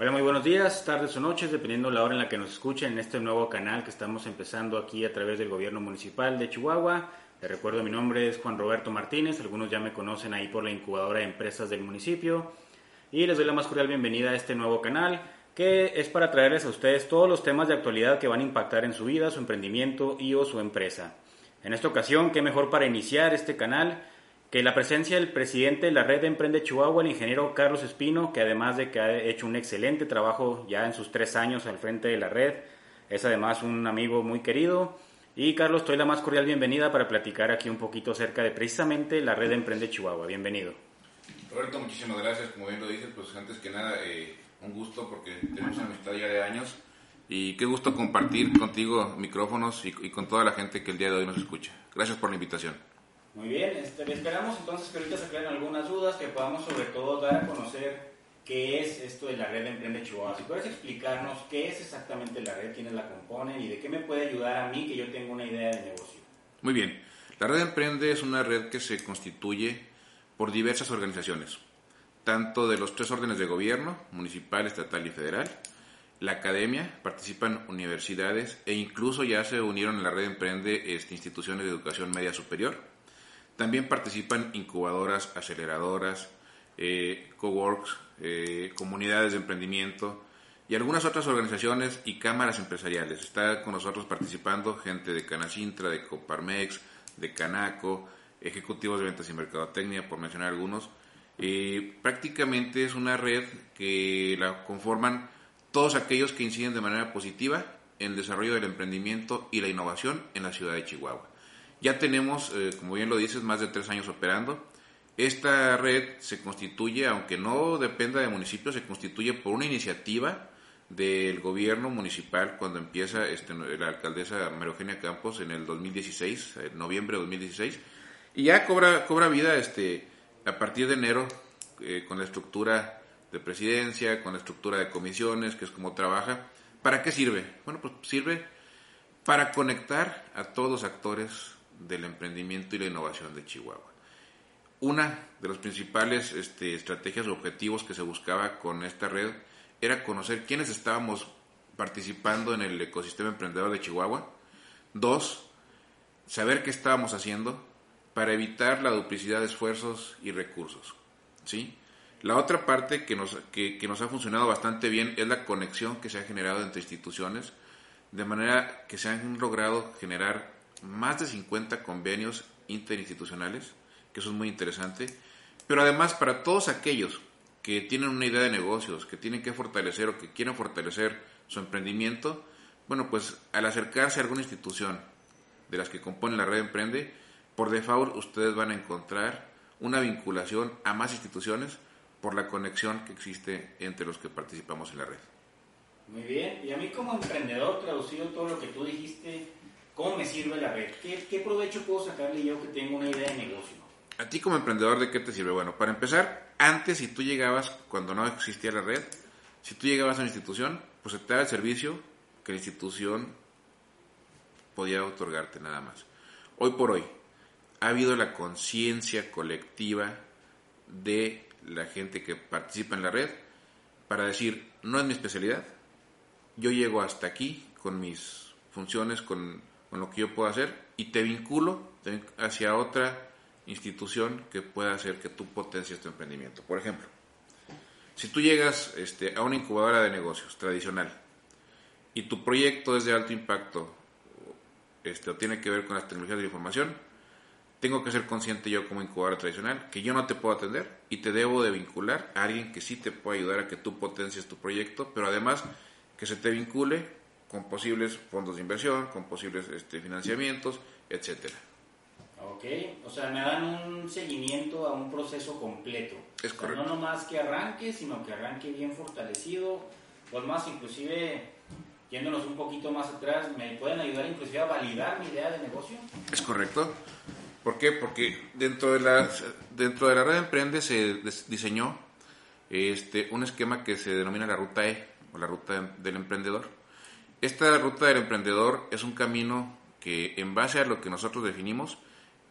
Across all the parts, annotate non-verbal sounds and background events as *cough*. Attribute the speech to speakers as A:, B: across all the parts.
A: Hola, muy buenos días, tardes o noches, dependiendo la hora en la que nos escuchen en este nuevo canal que estamos empezando aquí a través del gobierno municipal de Chihuahua. Les recuerdo, mi nombre es Juan Roberto Martínez, algunos ya me conocen ahí por la incubadora de empresas del municipio. Y les doy la más cordial bienvenida a este nuevo canal que es para traerles a ustedes todos los temas de actualidad que van a impactar en su vida, su emprendimiento y o su empresa. En esta ocasión, qué mejor para iniciar este canal que la presencia del presidente de la red de Emprende Chihuahua, el ingeniero Carlos Espino, que además de que ha hecho un excelente trabajo ya en sus tres años al frente de la red, es además un amigo muy querido. Y Carlos, doy la más cordial bienvenida para platicar aquí un poquito acerca de precisamente la red de Emprende Chihuahua. Bienvenido.
B: Roberto, muchísimas gracias. Como bien lo dices, pues antes que nada, eh, un gusto porque tenemos amistad ya de años y qué gusto compartir contigo micrófonos y, y con toda la gente que el día de hoy nos escucha. Gracias por la invitación.
A: Muy bien, este, esperamos entonces que ahorita se aclaren algunas dudas, que podamos sobre todo dar a conocer qué es esto de la red de Emprende Chihuahua. Si puedes explicarnos qué es exactamente la red, quiénes la componen y de qué me puede ayudar a mí que yo tengo una idea de negocio.
B: Muy bien, la red Emprende es una red que se constituye por diversas organizaciones, tanto de los tres órdenes de gobierno, municipal, estatal y federal, la academia, participan universidades e incluso ya se unieron en la red Emprende este, instituciones de educación media superior también participan incubadoras, aceleradoras, eh, coworks, eh, comunidades de emprendimiento y algunas otras organizaciones y cámaras empresariales. Está con nosotros participando gente de Canacintra, de Coparmex, de Canaco, ejecutivos de ventas y mercadotecnia, por mencionar algunos. Prácticamente es una red que la conforman todos aquellos que inciden de manera positiva en el desarrollo del emprendimiento y la innovación en la ciudad de Chihuahua. Ya tenemos, eh, como bien lo dices, más de tres años operando. Esta red se constituye, aunque no dependa de municipios, se constituye por una iniciativa del gobierno municipal cuando empieza este, la alcaldesa María Eugenia Campos en el 2016, en noviembre de 2016, y ya cobra, cobra vida este, a partir de enero eh, con la estructura de presidencia, con la estructura de comisiones, que es como trabaja. ¿Para qué sirve? Bueno, pues sirve para conectar a todos los actores del emprendimiento y la innovación de Chihuahua. Una de las principales este, estrategias o objetivos que se buscaba con esta red era conocer quiénes estábamos participando en el ecosistema emprendedor de Chihuahua. Dos, saber qué estábamos haciendo para evitar la duplicidad de esfuerzos y recursos. ¿sí? La otra parte que nos, que nos ha funcionado bastante bien es la conexión que se ha generado entre instituciones, de manera que se han logrado generar más de 50 convenios interinstitucionales, que eso es muy interesante, pero además para todos aquellos que tienen una idea de negocios, que tienen que fortalecer o que quieren fortalecer su emprendimiento, bueno, pues al acercarse a alguna institución de las que componen la red Emprende, por default ustedes van a encontrar una vinculación a más instituciones por la conexión que existe entre los que participamos en la red.
A: Muy bien, y a mí como emprendedor, traducido todo lo que tú dijiste, ¿Cómo me sirve la red? ¿Qué, provecho puedo sacarle yo que tengo una idea de negocio?
B: A ti como emprendedor, ¿de qué te sirve? Bueno, para empezar, antes si tú llegabas, cuando no existía la red, si tú llegabas a una institución, pues te daba el servicio que la institución podía otorgarte nada más. Hoy por hoy, ha habido la conciencia colectiva de la gente que participa en la red para decir, no es mi especialidad, yo llego hasta aquí con mis funciones, con con lo que yo puedo hacer y te vinculo hacia otra institución que pueda hacer que tú potencies tu emprendimiento. Por ejemplo, si tú llegas este, a una incubadora de negocios tradicional y tu proyecto es de alto impacto este, o tiene que ver con las tecnologías de la información, tengo que ser consciente yo como incubadora tradicional que yo no te puedo atender y te debo de vincular a alguien que sí te pueda ayudar a que tú potencies tu proyecto, pero además que se te vincule con posibles fondos de inversión, con posibles este, financiamientos, etcétera.
A: Ok, o sea, me dan un seguimiento a un proceso completo.
B: Es correcto.
A: no nomás que arranque, sino que arranque bien fortalecido. Los más, inclusive, yéndonos un poquito más atrás, ¿me pueden ayudar inclusive a validar mi idea de negocio?
B: Es correcto. ¿Por qué? Porque dentro de la, dentro de la red Emprende se diseñó este, un esquema que se denomina la ruta E, o la ruta del emprendedor esta ruta del emprendedor es un camino que en base a lo que nosotros definimos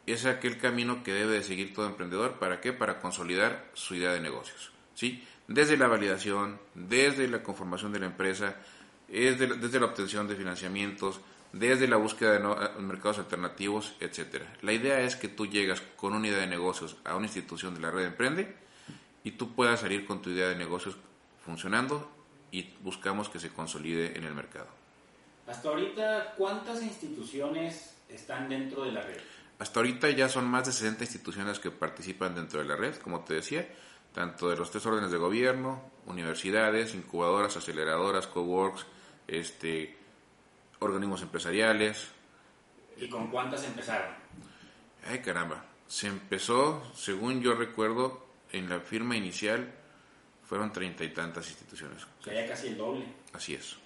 B: es aquel camino que debe de seguir todo emprendedor. ¿Para qué? Para consolidar su idea de negocios. ¿sí? desde la validación, desde la conformación de la empresa, desde, la obtención de financiamientos, desde la búsqueda de eh, mercados alternativos, etcétera. La idea es que tú llegas con una idea de negocios a una institución de la red Emprende y tú puedas salir con tu idea de negocios funcionando y buscamos que se consolide en el mercado.
A: Hasta ahorita, ¿cuántas instituciones están dentro de la red?
B: Hasta ahorita ya son más de 60 instituciones que participan dentro de la red, como te decía, tanto de los tres órdenes de gobierno, universidades, incubadoras, aceleradoras, coworks, este, organismos empresariales.
A: ¿Y con cuántas empezaron?
B: Ay, caramba. Se empezó, según yo recuerdo, en la firma inicial fueron treinta y tantas instituciones.
A: O sea, ya casi el doble.
B: Así es.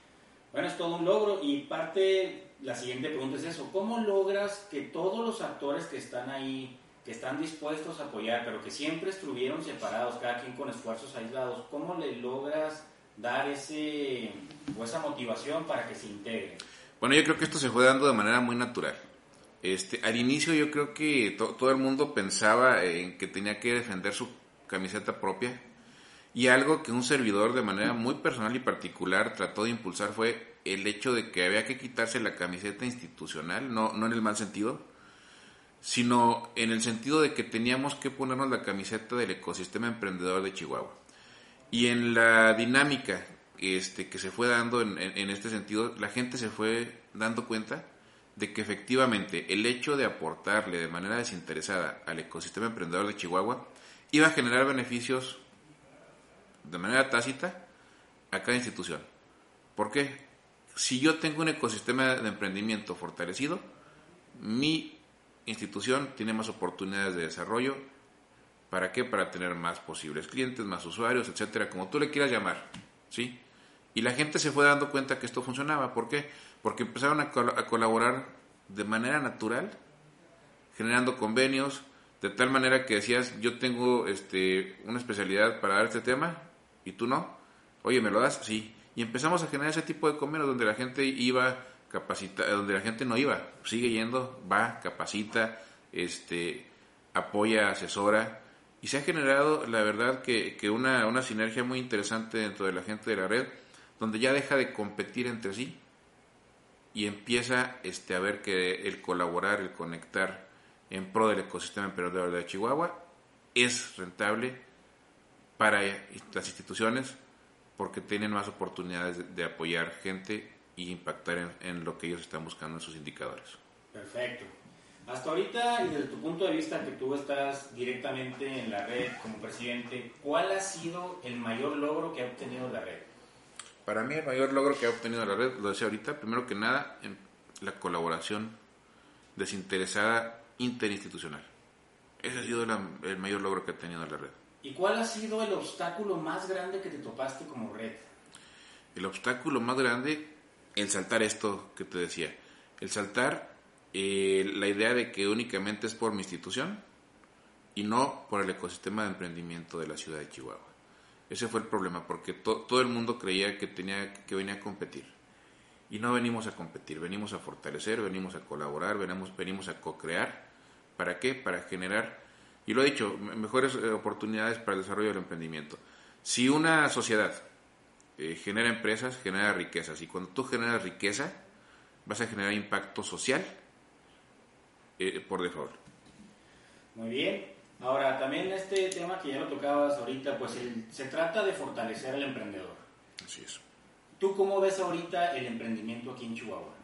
A: Bueno, es todo un logro y parte, la siguiente pregunta es eso, ¿cómo logras que todos los actores que están ahí, que están dispuestos a apoyar, pero que siempre estuvieron separados, cada quien con esfuerzos aislados, ¿cómo le logras dar ese, o esa motivación para que se integren?
B: Bueno, yo creo que esto se fue dando de manera muy natural. Este, al inicio yo creo que todo el mundo pensaba en que tenía que defender su camiseta propia y algo que un servidor de manera muy personal y particular trató de impulsar fue el hecho de que había que quitarse la camiseta institucional, no, no en el mal sentido, sino en el sentido de que teníamos que ponernos la camiseta del ecosistema emprendedor de Chihuahua. Y en la dinámica este, que se fue dando en, este sentido, la gente se fue dando cuenta de que efectivamente el hecho de aportarle de manera desinteresada al ecosistema emprendedor de Chihuahua iba a generar beneficios de manera tácita a cada institución. ¿Por qué? Si yo tengo un ecosistema de emprendimiento fortalecido, mi institución tiene más oportunidades de desarrollo. ¿Para qué? Para tener más posibles clientes, más usuarios, etcétera, como tú le quieras llamar. ¿Sí? Y la gente se fue dando cuenta que esto funcionaba. ¿Por qué? Porque empezaron a, colaborar de manera natural, generando convenios, de tal manera que decías, yo tengo este, una especialidad para dar este tema y tú no. Oye, ¿me lo das? Sí. Y empezamos a generar ese tipo de convenios donde la gente iba capacita, donde la gente no iba, sigue yendo, va, capacita, este, apoya, asesora. Y se ha generado, la verdad, que, que una, una sinergia muy interesante dentro de la gente de la red donde ya deja de competir entre sí y empieza este, a ver que el colaborar, el conectar en pro del ecosistema emprendedor de Chihuahua es rentable para las instituciones porque tienen más oportunidades de, apoyar gente y impactar en, lo que ellos están buscando en sus indicadores.
A: Perfecto. Hasta ahorita y desde tu punto de vista que tú estás directamente en la red como presidente, ¿cuál ha sido el mayor logro que ha obtenido la red?
B: Para mí el mayor logro que ha obtenido la red, lo decía ahorita, primero que nada, en la colaboración desinteresada interinstitucional. Ese ha sido el mayor logro que ha tenido la red.
A: ¿Y cuál ha sido el obstáculo más grande que te topaste como red?
B: El obstáculo más grande, el saltar esto que te decía. El saltar eh, la idea de que únicamente es por mi institución y no por el ecosistema de emprendimiento de la ciudad de Chihuahua. Ese fue el problema, porque todo el mundo creía que, tenía, que venía a competir. Y no venimos a competir, venimos a fortalecer, venimos a colaborar, venimos, venimos a co-crear. ¿Para qué? Para generar, y lo he dicho, mejores eh, oportunidades para el desarrollo del emprendimiento. Si una sociedad eh, genera empresas, genera riquezas. Y cuando tú generas riqueza, vas a generar impacto social eh, por default.
A: Muy bien. Ahora, también este tema que ya lo tocabas ahorita, pues se trata de fortalecer al emprendedor.
B: Así es.
A: ¿Tú cómo ves ahorita el emprendimiento aquí en Chihuahua?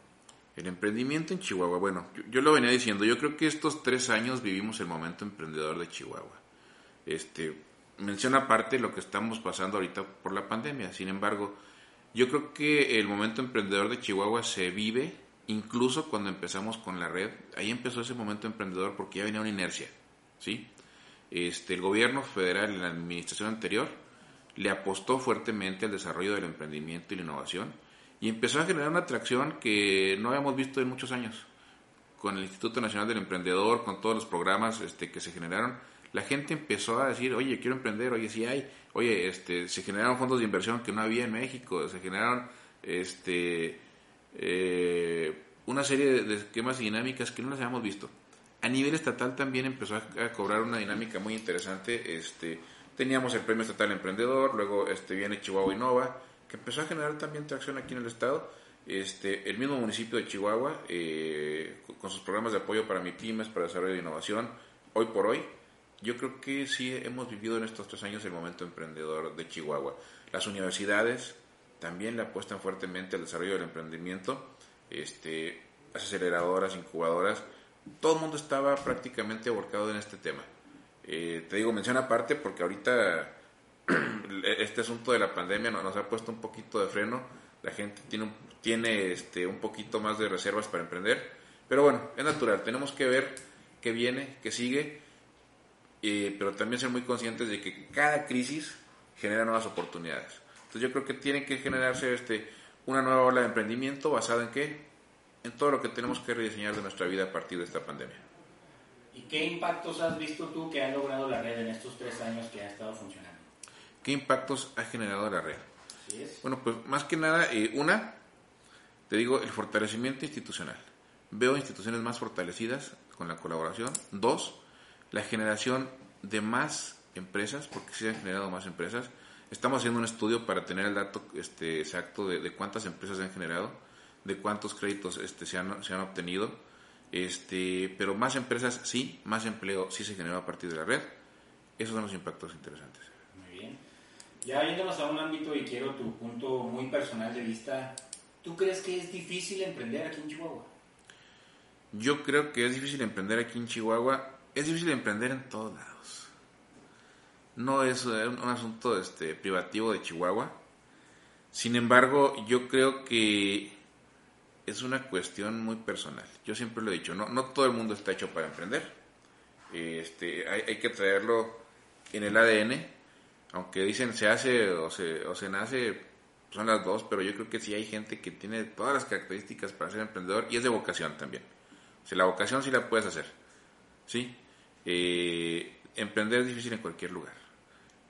B: El emprendimiento en Chihuahua, bueno, yo, lo venía diciendo, yo creo que estos tres años vivimos el momento emprendedor de Chihuahua. Este, menciona aparte lo que estamos pasando ahorita por la pandemia, sin embargo, yo creo que el momento emprendedor de Chihuahua se vive incluso cuando empezamos con la red, ahí empezó ese momento emprendedor porque ya venía una inercia, ¿sí? este, el gobierno federal en la administración anterior le apostó fuertemente al desarrollo del emprendimiento y la innovación y empezó a generar una atracción que no habíamos visto en muchos años. Con el Instituto Nacional del Emprendedor, con todos los programas este, que se generaron, la gente empezó a decir, oye, quiero emprender, oye, sí hay, oye, este, se generaron fondos de inversión que no había en México, se generaron este, eh, una serie de esquemas y dinámicas que no las habíamos visto a nivel estatal también empezó a, cobrar una dinámica muy interesante, este, Teníamos el Premio Estatal Emprendedor, luego este, viene Chihuahua Innova, que empezó a generar también tracción aquí en el estado. Este, el mismo municipio de Chihuahua, eh, con sus programas de apoyo para MIPIMES, para desarrollo de innovación, hoy por hoy, yo creo que sí hemos vivido en estos tres años el momento emprendedor de Chihuahua. Las universidades también le apuestan fuertemente al desarrollo del emprendimiento, este, aceleradoras, incubadoras, todo el mundo estaba prácticamente aborcado en este tema. Eh, te digo, mención aparte porque ahorita este asunto de la pandemia nos ha puesto un poquito de freno, la gente tiene un, tiene este, un poquito más de reservas para emprender, pero bueno, es natural, tenemos que ver qué viene, qué sigue, pero también ser muy conscientes de que cada crisis genera nuevas oportunidades. Entonces yo creo que tiene que generarse este, una nueva ola de emprendimiento basada en qué? En todo lo que tenemos que rediseñar de nuestra vida a partir de esta pandemia.
A: ¿Y qué impactos has visto tú que ha logrado la red en estos tres años que ha estado funcionando?
B: ¿Qué impactos ha generado la red? Bueno, pues más que nada, eh, una, te digo, el fortalecimiento institucional. Veo instituciones más fortalecidas con la colaboración. Dos, la generación de más empresas, porque se han generado más empresas. Estamos haciendo un estudio para tener el dato este, exacto de, cuántas empresas se han generado, de cuántos créditos este, se, han, se han obtenido. Este, pero más empresas sí, más empleo sí se generó a partir de la red. Esos son los impactos interesantes.
A: Ya yéndonos a un ámbito y quiero tu punto muy personal de vista, ¿tú crees que es difícil emprender aquí en Chihuahua?
B: Yo creo que es difícil emprender aquí en Chihuahua. Es difícil emprender en todos lados. No es un, asunto este, privativo de Chihuahua. Sin embargo, yo creo que es una cuestión muy personal. Yo siempre lo he dicho, no, no todo el mundo está hecho para emprender. Este, hay que traerlo en el ADN, aunque dicen se hace o se, o se nace, son las dos, pero yo creo que sí hay gente que tiene todas las características para ser emprendedor y es de vocación también. O la vocación sí la puedes hacer, ¿sí? Eh, emprender es difícil en cualquier lugar.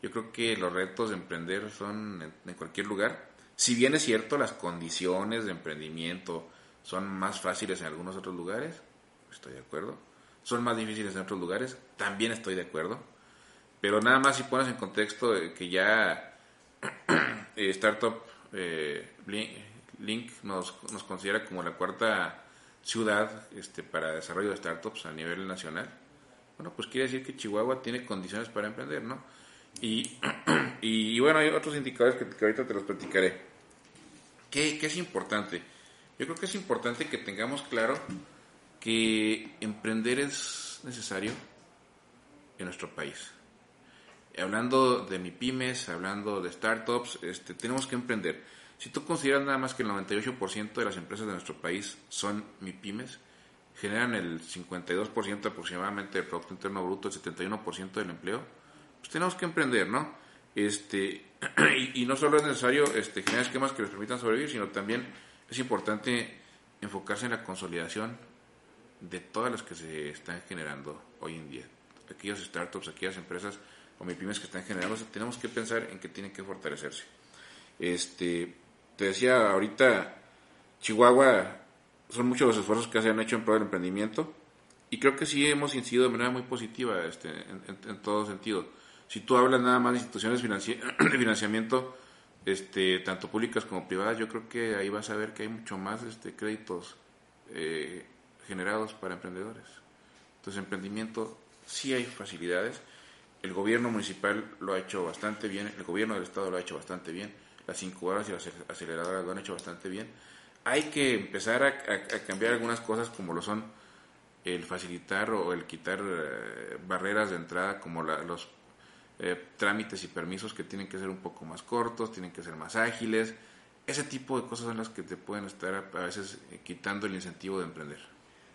B: Yo creo que los retos de emprender son en cualquier lugar si bien es cierto, las condiciones de emprendimiento son más fáciles en algunos otros lugares, estoy de acuerdo. Son más difíciles en otros lugares, también estoy de acuerdo. Pero nada más si pones en contexto que ya *clears throat* eh, Startup eh, Link nos, nos, considera como la cuarta ciudad este, para desarrollo de startups a nivel nacional, bueno, pues quiere decir que Chihuahua tiene condiciones para emprender, ¿no? Y, *clears throat* y, bueno, hay otros indicadores que, ahorita te los platicaré. ¿Qué, ¿Qué, es importante? Yo creo que es importante que tengamos claro que emprender es necesario en nuestro país. Hablando de MIPIMES, hablando de startups, este, tenemos que emprender. Si tú consideras nada más que el 98% de las empresas de nuestro país son MIPIMES, generan el 52% aproximadamente del Producto Interno Bruto, el 71% del empleo, pues tenemos que emprender, ¿no? Este, *clears throat* y, no solo es necesario este, generar esquemas que les permitan sobrevivir, sino también es importante enfocarse en la consolidación de todas las que se están generando hoy en día. Aquellas startups, aquellas empresas o pymes que están generando, tenemos que pensar en que tienen que fortalecerse. Este, te decía ahorita, Chihuahua, son muchos los esfuerzos que se han hecho en pro del emprendimiento y creo que sí hemos incidido de manera muy positiva este, en todo sentido si tú hablas nada más de instituciones *clears throat* de financiamiento, este, tanto públicas como privadas, yo creo que ahí vas a ver que hay mucho más este, créditos eh, generados para emprendedores. Entonces, emprendimiento sí hay facilidades. El gobierno municipal lo ha hecho bastante bien, el gobierno del estado lo ha hecho bastante bien, las incubadoras y las aceleradoras lo han hecho bastante bien. Hay que empezar a, cambiar algunas cosas como lo son el facilitar o el quitar eh, barreras de entrada como los eh, trámites y permisos que tienen que ser un poco más cortos, tienen que ser más ágiles. Ese tipo de cosas son las que te pueden estar a veces eh, quitando el incentivo de emprender.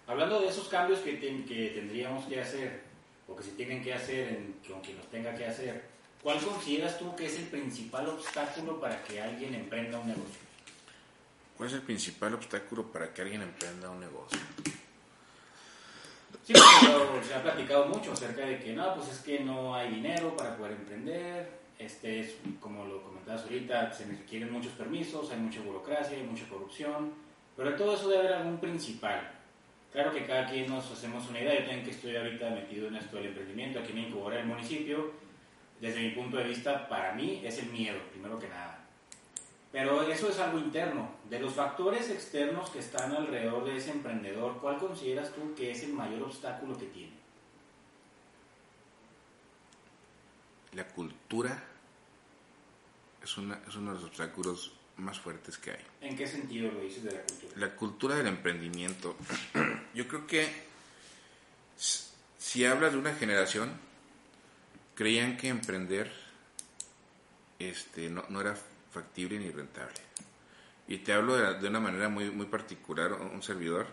A: Hablando de esos cambios que, que tendríamos que hacer o que se tienen que hacer en, con quien los tenga que hacer, ¿cuál consideras tú que es el principal obstáculo para que alguien emprenda un negocio?
B: ¿Cuál es el principal obstáculo para que alguien emprenda un negocio?
A: Sí, se ha platicado mucho acerca de que no, pues es que no hay dinero para poder emprender, este es, como lo comentabas ahorita, se requieren muchos permisos, hay mucha burocracia, hay mucha corrupción, pero de todo eso debe haber algún principal. Claro que cada quien nos hacemos una idea, yo tengo que estoy ahorita metido en esto del emprendimiento, aquí en Incubora, el municipio, desde mi punto de vista, para mí es el miedo, primero que nada. Pero eso es algo interno. De los factores externos que están alrededor de ese emprendedor, ¿cuál consideras tú que es el mayor obstáculo que tiene?
B: La cultura es, una, es uno de los obstáculos más fuertes que hay.
A: ¿En qué sentido lo dices de la cultura?
B: La cultura del emprendimiento. *clears throat* Yo creo que si hablas de una generación, creían que emprender este, no, no era factible ni rentable. Y te hablo de, una manera muy, muy particular, un servidor.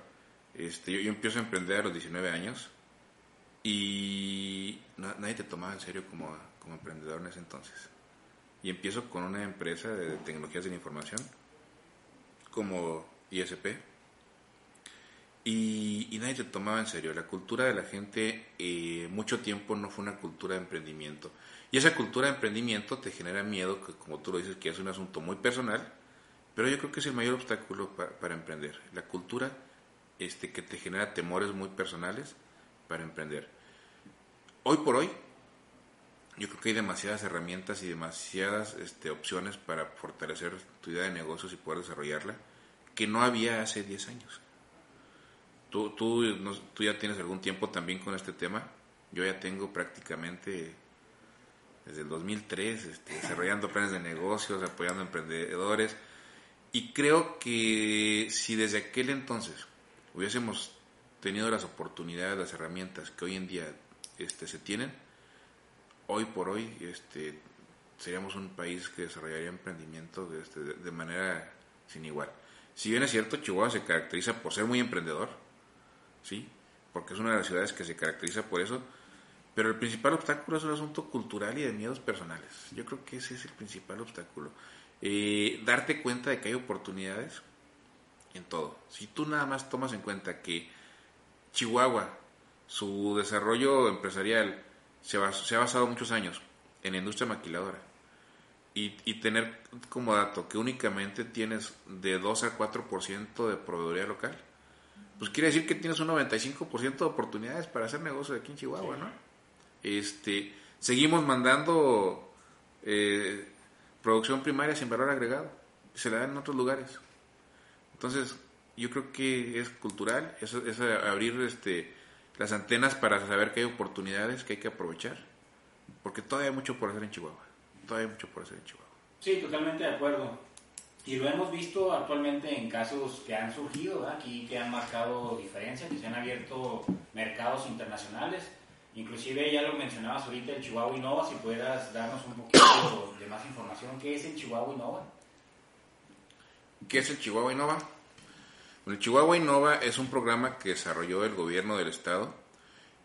B: Este, yo, empiezo a emprender a los 19 años y nadie te tomaba en serio como, como emprendedor en ese entonces. Y empiezo con una empresa de tecnologías de la información como ISP y, nadie te tomaba en serio. La cultura de la gente eh, mucho tiempo no fue una cultura de emprendimiento. Y esa cultura de emprendimiento te genera miedo, que como tú lo dices, que es un asunto muy personal, pero yo creo que es el mayor obstáculo para, emprender. La cultura este, que te genera temores muy personales para emprender. Hoy por hoy, yo creo que hay demasiadas herramientas y demasiadas este, opciones para fortalecer tu idea de negocios y poder desarrollarla que no había hace 10 años. Tú, tú, tú ya tienes algún tiempo también con este tema. Yo ya tengo prácticamente desde el 2003 este, desarrollando planes de negocios, apoyando emprendedores. Y creo que si desde aquel entonces hubiésemos tenido las oportunidades, las herramientas que hoy en día este, se tienen, hoy por hoy este, seríamos un país que desarrollaría emprendimiento este, de, manera sin igual. Si bien es cierto, Chihuahua se caracteriza por ser muy emprendedor, ¿sí? Porque es una de las ciudades que se caracteriza por eso. Pero el principal obstáculo es un asunto cultural y de miedos personales. Yo creo que ese es el principal obstáculo. Eh, darte cuenta de que hay oportunidades en todo. Si tú nada más tomas en cuenta que Chihuahua, su desarrollo empresarial se, se ha basado muchos años en la industria maquiladora y, tener como dato que únicamente tienes de 2 a 4% de proveeduría local, pues quiere decir que tienes un 95% de oportunidades para hacer negocio aquí en Chihuahua, ¿no? Este, seguimos mandando eh, producción primaria sin valor agregado, se la dan en otros lugares. Entonces, yo creo que es cultural, es abrir este, las antenas para saber que hay oportunidades que hay que aprovechar, porque todavía hay mucho por hacer en Chihuahua, todavía hay mucho por hacer en Chihuahua.
A: Sí, totalmente de acuerdo. Y lo hemos visto actualmente en casos que han surgido aquí, que han marcado diferencia, que se han abierto mercados internacionales. Inclusive ya lo mencionabas ahorita, el Chihuahua Innova, si puedas darnos un poquito de más información. ¿Qué es el Chihuahua Innova?
B: ¿Qué es el Chihuahua Innova? El Chihuahua Innova es un programa que desarrolló el gobierno del estado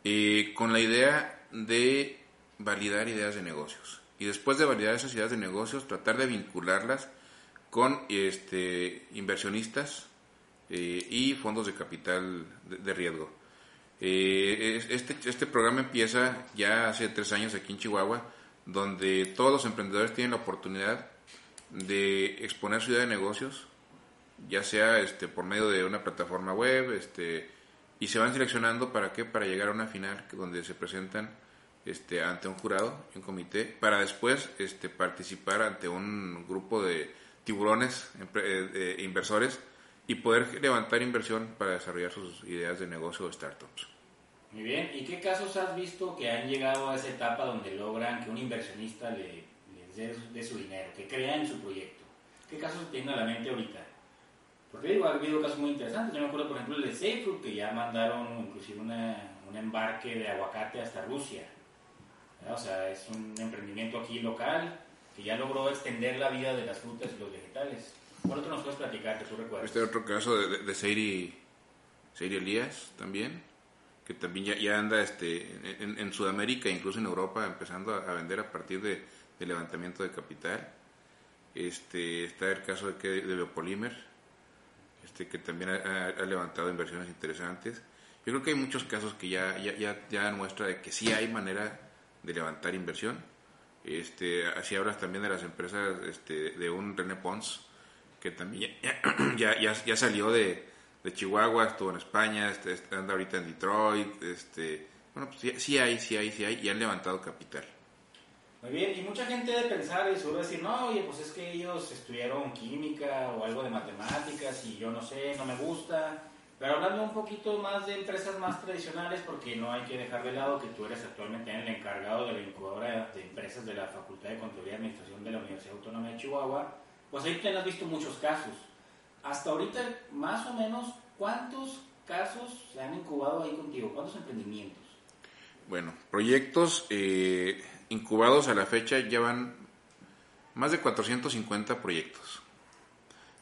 B: eh, con la idea de validar ideas de negocios. Y después de validar esas ideas de negocios, tratar de vincularlas con este, inversionistas eh, y fondos de capital de, riesgo. Eh, este, este programa empieza ya hace tres años aquí en Chihuahua, donde todos los emprendedores tienen la oportunidad de exponer su idea de negocios, ya sea este, por medio de una plataforma web, este, y se van seleccionando para qué, para llegar a una final donde se presentan este, ante un jurado, un comité, para después este, participar ante un grupo de tiburones, eh, inversores, y poder levantar inversión para desarrollar sus ideas de negocio o startups.
A: Muy bien, ¿y qué casos has visto que han llegado a esa etapa donde logran que un inversionista le, les dé su dinero, que crea en su proyecto? ¿Qué casos tiene a la mente ahorita? Porque digo, ha habido casos muy interesantes. Yo me acuerdo, por ejemplo, el de Seifru, que ya mandaron inclusive un embarque de aguacate hasta Rusia. O sea, es un emprendimiento aquí local que ya logró extender la vida de las frutas y los vegetales. ¿Cuál otro nos puedes platicar que tú recuerdas?
B: Este otro caso de, de, Seiri, Elías también, que también ya, ya anda este, en, en, Sudamérica, incluso en Europa, empezando a, vender a partir de, de, levantamiento de capital. Este, está el caso de, de Biopolímer, este, que también ha, levantado inversiones interesantes. Yo creo que hay muchos casos que ya, ya, ya, ya muestra de que sí hay manera de levantar inversión este, así hablas también de las empresas este, de un René Pons, que también ya, *clears throat* ya, ya, salió de, de, Chihuahua, estuvo en España, este, anda ahorita en Detroit. Este, bueno, pues sí, hay, sí hay, sí hay, y han levantado capital.
A: Muy bien, y mucha gente debe pensar y seguro decir, no, oye, pues es que ellos estudiaron química o algo de matemáticas y yo no sé, no me gusta. Pero hablando un poquito más de empresas más tradicionales, porque no hay que dejar de lado que tú eres actualmente el encargado de la incubadora de empresas de la Facultad de Control y Administración de la Universidad Autónoma de Chihuahua, pues ahí te has visto muchos casos. Hasta ahorita, más o menos, ¿cuántos casos se han incubado ahí contigo? ¿Cuántos emprendimientos?
B: Bueno, proyectos eh, incubados a la fecha llevan más de 450 proyectos.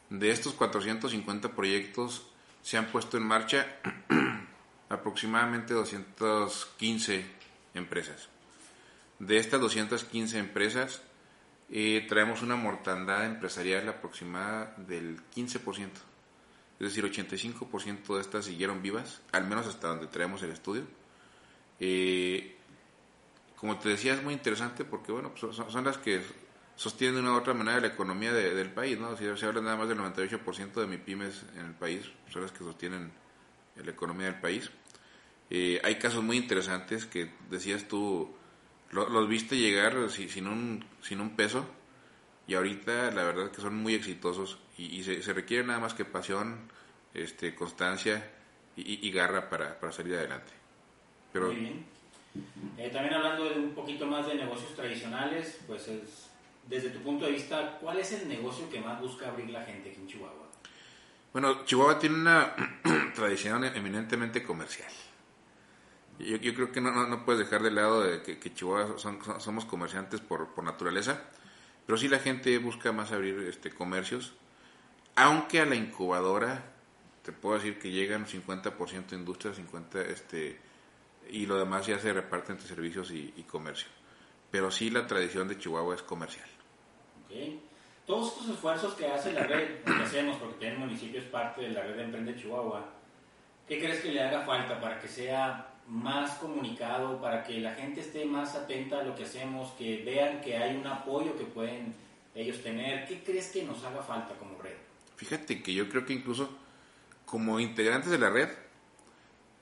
B: De estos 450 proyectos se han puesto en marcha *clears throat* aproximadamente 215 empresas. De estas 215 empresas eh, traemos una mortandad empresarial aproximada del 15%. Es decir, 85% de estas siguieron vivas, al menos hasta donde traemos el estudio. Eh, como te decía, es muy interesante porque, bueno, pues, son, las que sostienen de una u otra manera la economía del país, ¿no? Si se habla nada más del 98% de pymes en el país, son las que sostienen la economía del país. Eh, hay casos muy interesantes que decías tú, los viste llegar sin, un, sin un peso y ahorita la verdad que son muy exitosos y, se, requiere nada más que pasión, este, constancia y, garra para, para, salir adelante.
A: Pero, muy bien. Eh, también hablando de un poquito más de negocios tradicionales, pues es, desde tu punto de vista, ¿cuál es el negocio que más busca abrir la gente aquí en Chihuahua?
B: Bueno, Chihuahua tiene una *clears throat* tradición eminentemente comercial. Yo, yo creo que no, puedes dejar de lado de que, Chihuahua somos comerciantes por, por, naturaleza, pero sí la gente busca más abrir este, comercios, aunque a la incubadora te puedo decir que llegan 50% industria, 50% este, y lo demás ya se reparte entre servicios y, comercio. Pero sí la tradición de Chihuahua es comercial.
A: Okay. Todos estos esfuerzos que hace la red, que hacemos porque el municipio es parte de la red de Emprende Chihuahua, ¿qué crees que le haga falta para que sea más comunicado, para que la gente esté más atenta a lo que hacemos, que vean que hay un apoyo que pueden ellos tener? ¿Qué crees que nos haga falta como red?
B: Fíjate que yo creo que incluso como integrantes de la red,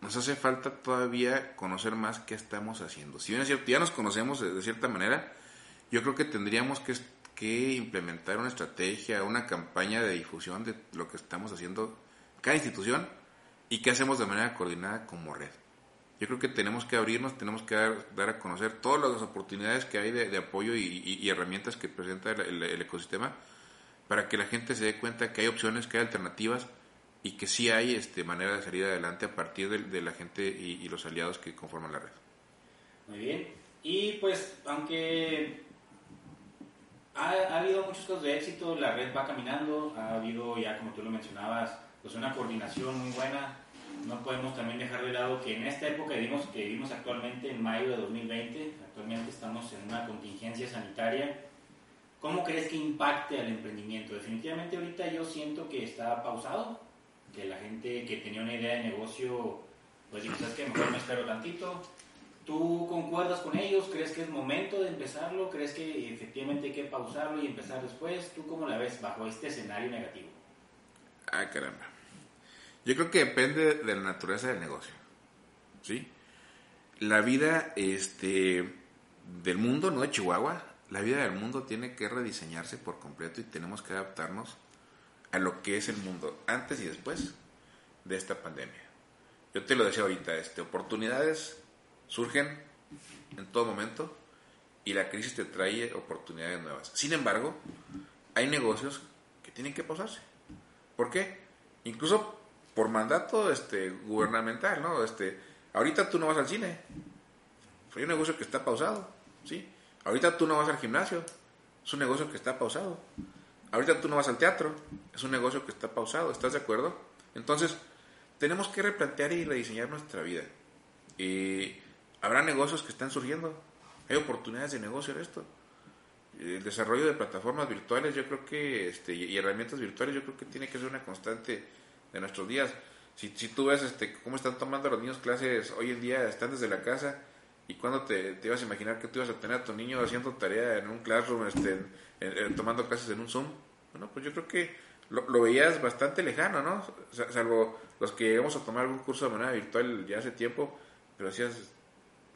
B: nos hace falta todavía conocer más qué estamos haciendo. Si bien es cierto, ya nos conocemos de, cierta manera, yo creo que tendríamos que, implementar una estrategia, una campaña de difusión de lo que estamos haciendo cada institución y qué hacemos de manera coordinada como red. Yo creo que tenemos que abrirnos, tenemos que dar, a conocer todas las oportunidades que hay de, apoyo y, herramientas que presenta el ecosistema para que la gente se dé cuenta que hay opciones, que hay alternativas y que sí hay este, manera de salir adelante a partir de, la gente y, los aliados que conforman la red.
A: Muy bien. Y pues, aunque ha, ha, habido muchos casos de éxito, la red va caminando, ha habido ya, como tú lo mencionabas, pues una coordinación muy buena. No podemos también dejar de lado que en esta época vivimos, que vivimos actualmente, en mayo de 2020, actualmente estamos en una contingencia sanitaria. ¿Cómo crees que impacte al emprendimiento? Definitivamente ahorita yo siento que está pausado, que la gente que tenía una idea de negocio, pues ¿sabes qué? Mejor me espero tantito. ¿Tú concuerdas con ellos? ¿Crees que es momento de empezarlo? ¿Crees que efectivamente hay que pausarlo y empezar después? ¿Tú cómo la ves bajo este escenario negativo?
B: Ah, caramba. Yo creo que depende de la naturaleza del negocio. ¿Sí? La vida este, del mundo, no de Chihuahua, la vida del mundo tiene que rediseñarse por completo y tenemos que adaptarnos a lo que es el mundo antes y después de esta pandemia. Yo te lo decía ahorita, este, oportunidades surgen en todo momento y la crisis te trae oportunidades nuevas. Sin embargo, hay negocios que tienen que pausarse. ¿Por qué? Incluso por mandato este, gubernamental, ¿no? Este, ahorita tú no vas al cine. Hay un negocio que está pausado, ¿sí? Ahorita tú no vas al gimnasio. Es un negocio que está pausado. Ahorita tú no vas al teatro, es un negocio que está pausado, ¿estás de acuerdo? Entonces, tenemos que replantear y rediseñar nuestra vida. Y habrá negocios que están surgiendo, hay oportunidades de negocio en esto. El desarrollo de plataformas virtuales, yo creo que, este, y herramientas virtuales, yo creo que tiene que ser una constante de nuestros días. Si, si tú ves este, cómo están tomando los niños clases hoy en día, están desde la casa, y cuando te, te, ibas a imaginar que tú ibas a tener a tu niño haciendo tarea en un classroom, este, tomando clases en un Zoom, bueno, pues yo creo que lo, veías bastante lejano, ¿no? Salvo los que llegamos a tomar algún curso de manera virtual ya hace tiempo, pero decías,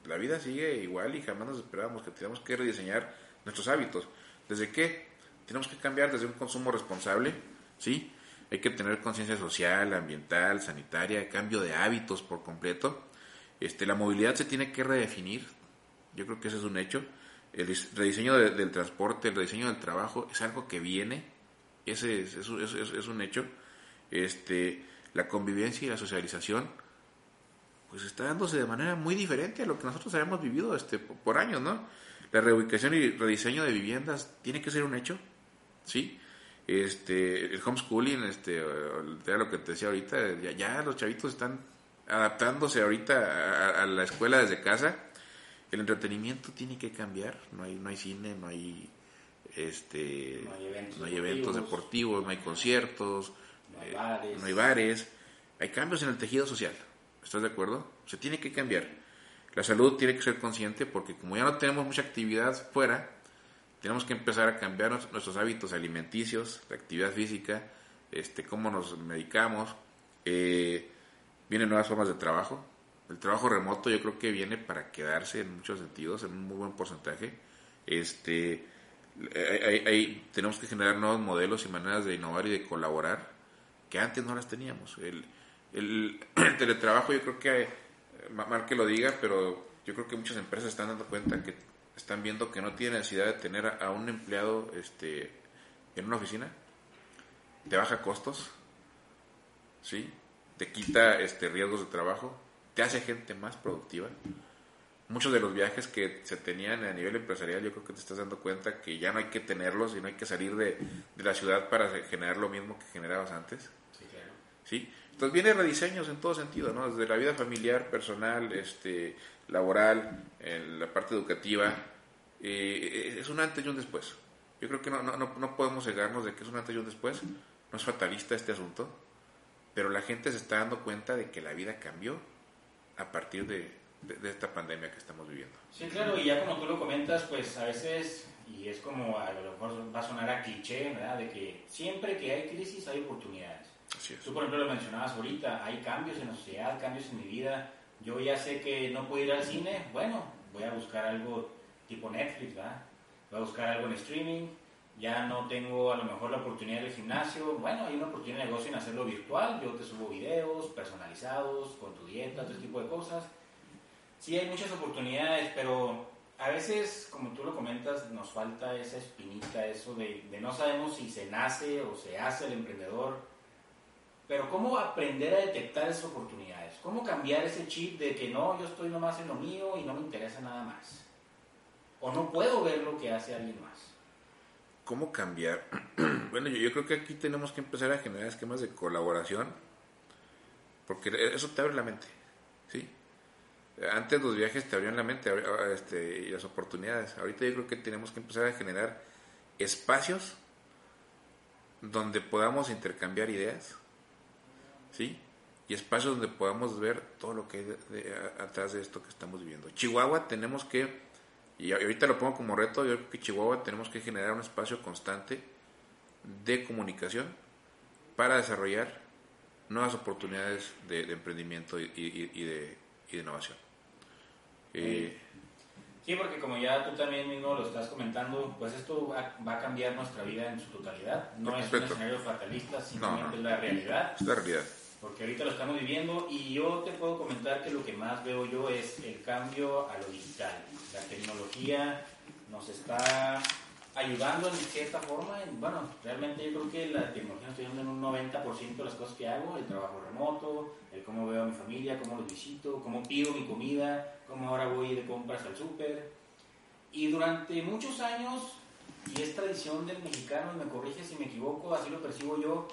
B: la vida sigue igual y jamás nos esperábamos que tenemos que rediseñar nuestros hábitos. ¿Desde qué? Tenemos que cambiar desde un consumo responsable, ¿sí? Hay que tener conciencia social, ambiental, sanitaria, cambio de hábitos por completo. Este, la movilidad se tiene que redefinir, yo creo que ese es un hecho. El rediseño del transporte, el rediseño del trabajo es algo que viene, ese es, es, es un hecho. Este, la convivencia y la socialización, pues está dándose de manera muy diferente a lo que nosotros habíamos vivido este, por años, ¿no? La reubicación y rediseño de viviendas tiene que ser un hecho, ¿sí? Este, el homeschooling, este, lo que te decía ahorita, ya, los chavitos están adaptándose ahorita a, la escuela desde casa. El entretenimiento tiene que cambiar, no hay, no hay cine, no hay este no hay eventos, deportivos, no hay conciertos, no hay, bares. no hay bares, hay cambios en el tejido social. ¿Estás de acuerdo? Se tiene que cambiar. La salud tiene que ser consciente porque como ya no tenemos mucha actividad fuera, tenemos que empezar a cambiar nuestros hábitos alimenticios, la actividad física, este, cómo nos medicamos. Eh, vienen nuevas formas de trabajo. El trabajo remoto yo creo que viene para quedarse en muchos sentidos, en un muy buen porcentaje. Este, tenemos que generar nuevos modelos y maneras de innovar y de colaborar que antes no las teníamos. El, el, *clears throat* teletrabajo yo creo que, mal que lo diga, pero yo creo que muchas empresas están dando cuenta que están viendo que no tiene necesidad de tener a, un empleado este, en una oficina, te baja costos, ¿sí? Te quita este, riesgos de trabajo, te hace gente más productiva. Muchos de los viajes que se tenían a nivel empresarial, yo creo que te estás dando cuenta que ya no hay que tenerlos y no hay que salir de, de la ciudad para generar lo mismo que generabas antes. Sí, claro. ¿Sí? Entonces viene rediseños en todo sentido, ¿no? Desde la vida familiar, personal, este, laboral, en la parte educativa, eh, es un antes y un después. Yo creo que no, no, no podemos cegarnos de que es un antes y un después. No es fatalista este asunto, pero la gente se está dando cuenta de que la vida cambió a partir de, de, esta pandemia que estamos viviendo.
A: Sí, claro, y ya como tú lo comentas, pues a veces, y es como a lo mejor va a sonar a cliché, ¿verdad? De que siempre que hay crisis hay oportunidades. Tú, por ejemplo, lo mencionabas ahorita, hay cambios en la sociedad, cambios en mi vida yo ya sé que no puedo ir al cine, bueno, voy a buscar algo tipo Netflix, ¿verdad? Voy a buscar algo en streaming, ya no tengo a lo mejor la oportunidad del gimnasio, bueno, hay una oportunidad de negocio en hacerlo virtual, yo te subo videos personalizados con tu dieta, todo tipo de cosas. Sí, hay muchas oportunidades, pero a veces, como tú lo comentas, nos falta esa espinita, eso de, de no sabemos si se nace o se hace el emprendedor, pero ¿cómo aprender a detectar esas oportunidades? ¿Cómo cambiar ese chip de que no, yo estoy nomás en lo mío y no me interesa nada más? ¿O no puedo ver lo que hace alguien más?
B: ¿Cómo cambiar? *clears throat* bueno, yo, creo que aquí tenemos que empezar a generar esquemas de colaboración, porque eso te abre la mente, ¿sí? Antes los viajes te abrían la mente este, y las oportunidades. Ahorita yo creo que tenemos que empezar a generar espacios donde podamos intercambiar ideas, ¿sí? y espacios donde podamos ver todo lo que hay atrás de esto que estamos viviendo. Chihuahua tenemos que, y ahorita lo pongo como reto, yo creo que Chihuahua tenemos que generar un espacio constante de comunicación para desarrollar nuevas oportunidades de, emprendimiento y, de, innovación.
A: Eh, sí, porque como ya tú también mismo lo estás comentando, pues esto va, a cambiar nuestra vida en su totalidad. No es un escenario fatalista, simplemente es la realidad.
B: Es la realidad
A: porque ahorita lo estamos viviendo y yo te puedo comentar que lo que más veo yo es el cambio a lo digital. La tecnología nos está ayudando en cierta forma. Bueno, realmente yo creo que la tecnología está ayudando en un 90% de las cosas que hago, el trabajo remoto, el cómo veo a mi familia, cómo los visito, cómo pido mi comida, cómo ahora voy de compras al súper. Y durante muchos años, y es tradición del mexicano, me corrige si me equivoco, así lo percibo yo,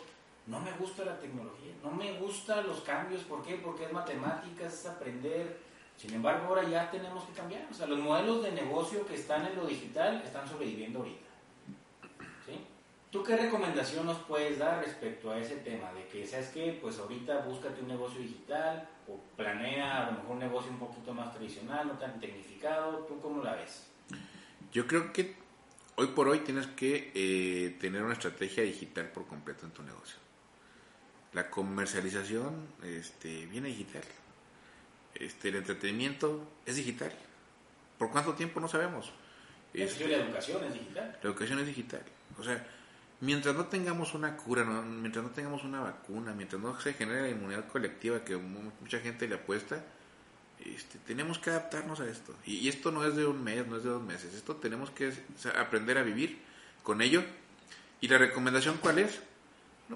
A: no me gusta la tecnología, no me gustan los cambios, ¿por qué? Porque es matemáticas, es aprender. Sin embargo, ahora ya tenemos que cambiar. O sea, los modelos de negocio que están en lo digital están sobreviviendo ahorita. ¿Sí? ¿Tú qué recomendación nos puedes dar respecto a ese tema? De que, ¿sabes qué? Pues ahorita búscate un negocio digital o planea a lo mejor un negocio un poquito más tradicional, no tan tecnificado. ¿Tú cómo la ves?
B: Yo creo que hoy por hoy tienes que eh, tener una estrategia digital por completo en tu negocio la comercialización este, viene digital. este, el entretenimiento es digital. ¿Por cuánto tiempo? No sabemos.
A: Este, la educación es digital.
B: La educación es digital. O sea, mientras no tengamos una cura, mientras no tengamos una vacuna, mientras no se genere la inmunidad colectiva que mucha gente le apuesta, este, tenemos que adaptarnos a esto. Y, esto no es de un mes, no es de dos meses. Esto tenemos que aprender a vivir con ello. ¿Y la recomendación cuál es?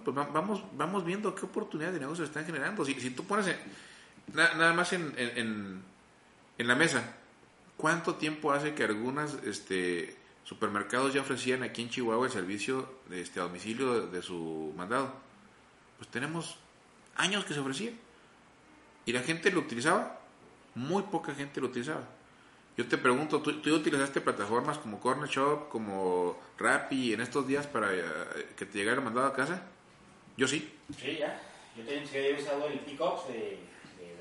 B: Pues vamos, vamos viendo qué oportunidades de negocio están generando. Si, si tú pones nada más en, en, en, la mesa, ¿cuánto tiempo hace que algunas este, supermercados ya ofrecían aquí en Chihuahua el servicio de este, a domicilio de, su mandado? Pues tenemos años que se ofrecía. ¿Y la gente lo utilizaba? Muy poca gente lo utilizaba. Yo te pregunto, ¿tú, ¿tú utilizaste plataformas como Corner Shop, como Rappi en estos días para eh, que te llegara mandado a casa? Yo sí.
A: Sí, ya. Yo también he usado el Pickups de,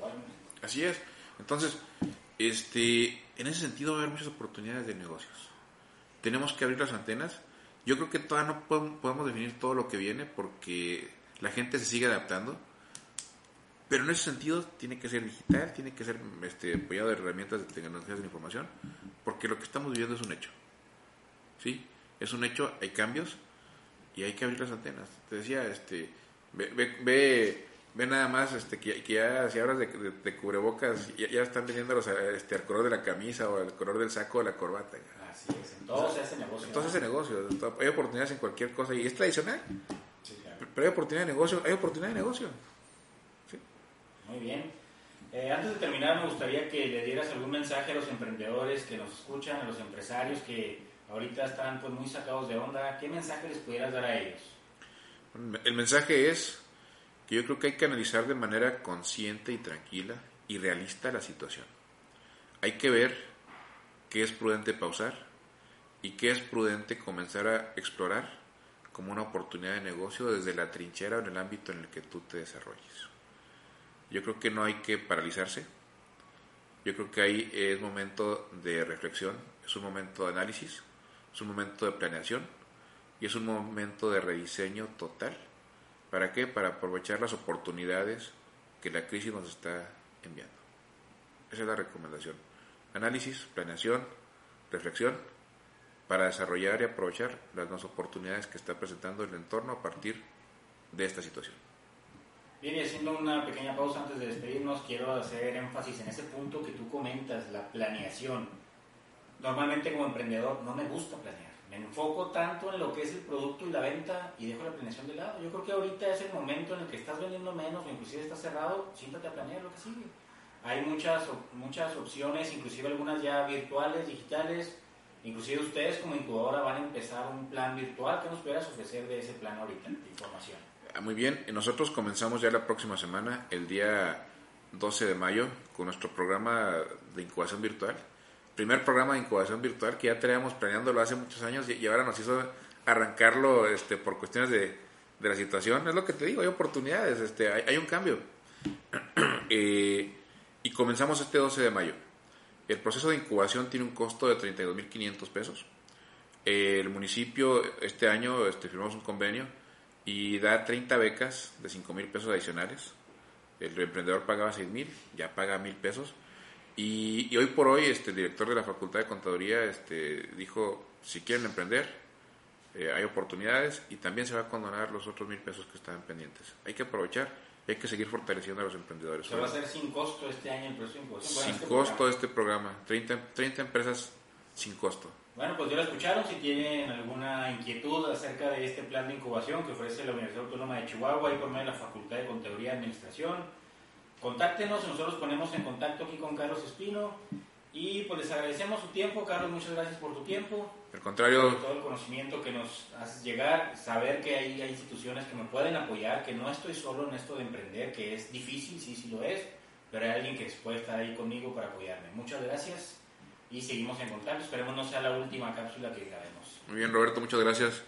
A: Walmart.
B: Así es. Entonces, este, en ese sentido va a haber muchas oportunidades de negocios. Tenemos que abrir las antenas. Yo creo que todavía no podemos definir todo lo que viene porque la gente se sigue adaptando. Pero en ese sentido tiene que ser digital, tiene que ser este, apoyado de herramientas de tecnologías de la información, porque lo que estamos viviendo es un hecho. ¿Sí? Es un hecho, hay cambios, y hay que abrir las antenas. Te decía, este, ve, ve, ve, nada más este, que, ya si hablas de, cubrebocas, ya, están vendiendo los, este, al color de la camisa o al color del saco o la corbata.
A: Así es, entonces ese negocio.
B: Entonces ese negocio, hay oportunidades en cualquier cosa y es tradicional. Pero hay oportunidad de negocio, hay oportunidad de negocio.
A: Muy bien. Eh, antes de terminar, me gustaría que le dieras algún mensaje a los emprendedores que nos escuchan, a los empresarios que ahorita están pues muy sacados de onda, ¿qué mensaje les pudieras dar a ellos?
B: El mensaje es que yo creo que hay que analizar de manera consciente y tranquila y realista la situación. Hay que ver qué es prudente pausar y qué es prudente comenzar a explorar como una oportunidad de negocio desde la trinchera o en el ámbito en el que tú te desarrolles. Yo creo que no hay que paralizarse. Yo creo que ahí es momento de reflexión, es un momento de análisis es un momento de planeación y es un momento de rediseño total. ¿Para qué? Para aprovechar las oportunidades que la crisis nos está enviando. Esa es la recomendación. Análisis, planeación, reflexión para desarrollar y aprovechar las nuevas oportunidades que está presentando el entorno a partir de esta situación.
A: Bien, y haciendo una pequeña pausa antes de despedirnos, quiero hacer énfasis en ese punto que tú comentas, la planeación normalmente como emprendedor no me gusta planear. Me enfoco tanto en lo que es el producto y la venta y dejo la planeación de lado. Yo creo que ahorita es el momento en el que estás vendiendo menos o inclusive estás cerrado, siéntate a planear lo que sigue. Hay muchas, muchas opciones, inclusive algunas ya virtuales, digitales. Inclusive ustedes como incubadora van a empezar un plan virtual. ¿Qué nos pudieras ofrecer de ese plan ahorita información?
B: Ah, muy bien, nosotros comenzamos ya la próxima semana, el día 12 de mayo, con nuestro programa de incubación virtual primer programa de incubación virtual que ya teníamos planeándolo hace muchos años y, ahora nos hizo arrancarlo este, por cuestiones de, de, la situación. Es lo que te digo, hay oportunidades, este, hay, un cambio. *clears throat* Eh, y comenzamos este 12 de mayo. El proceso de incubación tiene un costo de 32.500 pesos. el municipio este año este, firmamos un convenio y da 30 becas de 5.000 pesos adicionales. El emprendedor pagaba 6.000, ya paga 1.000 pesos y, hoy por hoy este, el director de la Facultad de Contaduría este, dijo, si quieren emprender, eh, hay oportunidades y también se va a condonar los otros mil pesos que estaban pendientes. Hay que aprovechar y hay que seguir fortaleciendo a los emprendedores.
A: ¿Se va a hacer sin costo este año el
B: de Sin este costo este programa, 30, 30 empresas sin costo.
A: Bueno, pues ya lo escucharon. Si tienen alguna inquietud acerca de este plan de incubación que ofrece la Universidad Autónoma de Chihuahua y por medio de la Facultad de Contaduría y Administración, contáctenos, nosotros ponemos en contacto aquí con Carlos Espino y pues les agradecemos su tiempo, Carlos, muchas gracias por tu tiempo.
B: Al contrario.
A: Por todo el conocimiento que nos haces llegar, saber que hay, hay instituciones que me pueden apoyar, que no estoy solo en esto de emprender, que es difícil, sí, sí lo es, pero hay alguien que puede estar ahí conmigo para apoyarme. Muchas gracias y seguimos en contacto, esperemos no sea la última cápsula que grabemos.
B: Muy bien, Roberto, muchas gracias.